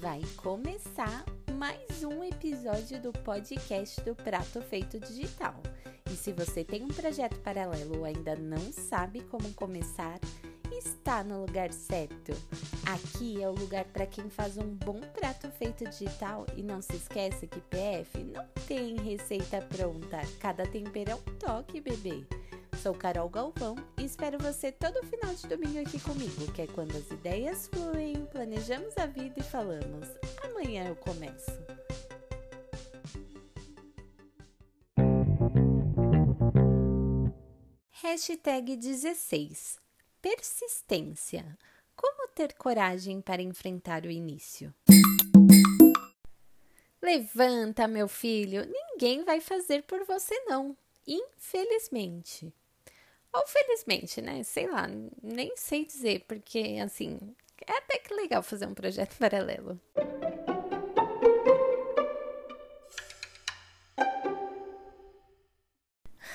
Vai começar mais um episódio do podcast do Prato Feito Digital. E se você tem um projeto paralelo ou ainda não sabe como começar, está no lugar certo. Aqui é o lugar para quem faz um bom prato feito digital e não se esqueça que PF não tem receita pronta. Cada tempero é um toque, bebê. Sou Carol Galvão e espero você todo final de domingo aqui comigo, que é quando as ideias fluem, planejamos a vida e falamos: amanhã eu começo. Hashtag 16 Persistência. Como ter coragem para enfrentar o início? Levanta, meu filho, ninguém vai fazer por você, não. Infelizmente. Ou felizmente, né? Sei lá, nem sei dizer, porque assim, é até que legal fazer um projeto paralelo.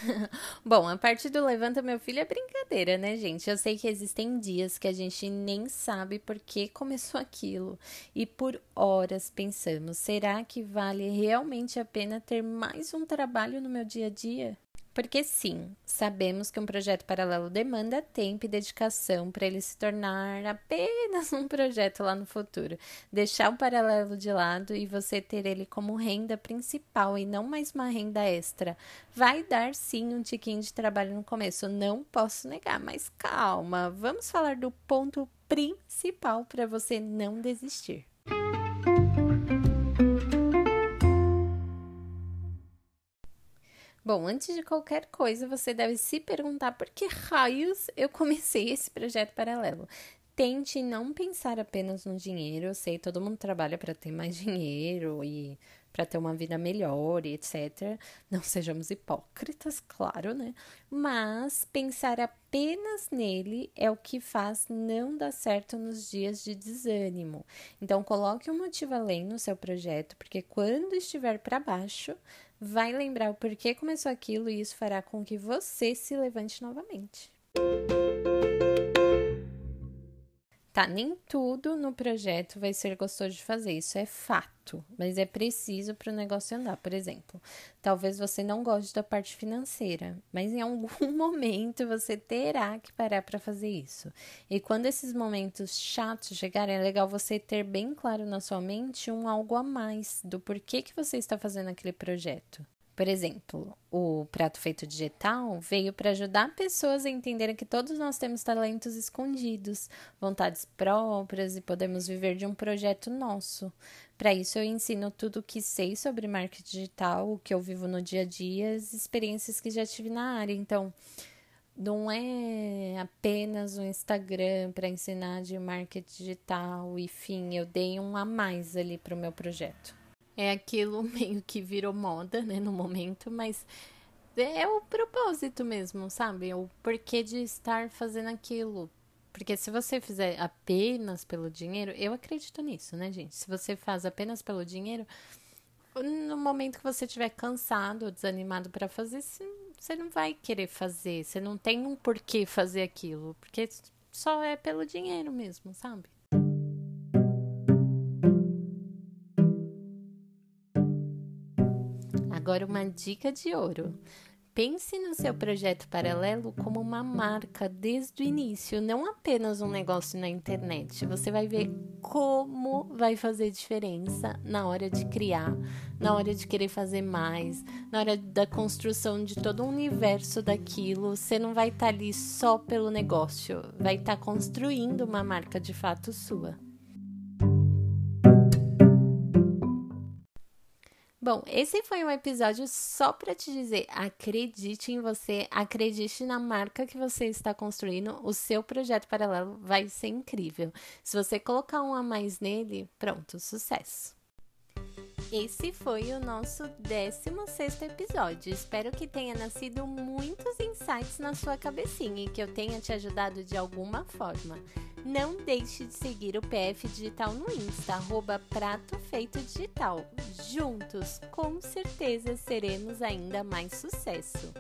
Bom, a parte do Levanta Meu Filho é brincadeira, né, gente? Eu sei que existem dias que a gente nem sabe por que começou aquilo e por horas pensamos: será que vale realmente a pena ter mais um trabalho no meu dia a dia? Porque sim, sabemos que um projeto paralelo demanda tempo e dedicação para ele se tornar apenas um projeto lá no futuro. Deixar o paralelo de lado e você ter ele como renda principal e não mais uma renda extra. Vai dar sim um tiquinho de trabalho no começo, não posso negar, mas calma, vamos falar do ponto principal para você não desistir. Bom, antes de qualquer coisa, você deve se perguntar por que raios eu comecei esse projeto paralelo. Tente não pensar apenas no dinheiro. Eu sei, todo mundo trabalha para ter mais dinheiro e para ter uma vida melhor e etc. Não sejamos hipócritas, claro, né? Mas pensar apenas nele é o que faz não dar certo nos dias de desânimo. Então, coloque um motivo além no seu projeto, porque quando estiver para baixo, vai lembrar o porquê começou aquilo e isso fará com que você se levante novamente. Tá, nem tudo no projeto vai ser gostoso de fazer, isso é fato, mas é preciso para o negócio andar. Por exemplo, talvez você não goste da parte financeira, mas em algum momento você terá que parar para fazer isso. E quando esses momentos chatos chegarem, é legal você ter bem claro na sua mente um algo a mais do porquê que você está fazendo aquele projeto. Por exemplo, o prato feito digital veio para ajudar pessoas a entenderem que todos nós temos talentos escondidos, vontades próprias e podemos viver de um projeto nosso. Para isso, eu ensino tudo o que sei sobre marketing digital, o que eu vivo no dia a dia, as experiências que já tive na área. Então, não é apenas um Instagram para ensinar de marketing digital, enfim, eu dei um a mais ali para o meu projeto é aquilo meio que virou moda, né, no momento, mas é o propósito mesmo, sabe? O porquê de estar fazendo aquilo. Porque se você fizer apenas pelo dinheiro, eu acredito nisso, né, gente? Se você faz apenas pelo dinheiro, no momento que você estiver cansado ou desanimado para fazer, você não vai querer fazer. Você não tem um porquê fazer aquilo. Porque só é pelo dinheiro mesmo, sabe? Agora, uma dica de ouro. Pense no seu projeto paralelo como uma marca desde o início, não apenas um negócio na internet. Você vai ver como vai fazer diferença na hora de criar, na hora de querer fazer mais, na hora da construção de todo o universo daquilo. Você não vai estar tá ali só pelo negócio, vai estar tá construindo uma marca de fato sua. Bom, esse foi um episódio só para te dizer: acredite em você, acredite na marca que você está construindo, o seu projeto paralelo vai ser incrível. Se você colocar um a mais nele, pronto, sucesso. Esse foi o nosso 16 episódio. Espero que tenha nascido muitos insights na sua cabecinha e que eu tenha te ajudado de alguma forma. Não deixe de seguir o PF Digital no Insta, arroba Prato Feito Digital. Juntos, com certeza, seremos ainda mais sucesso.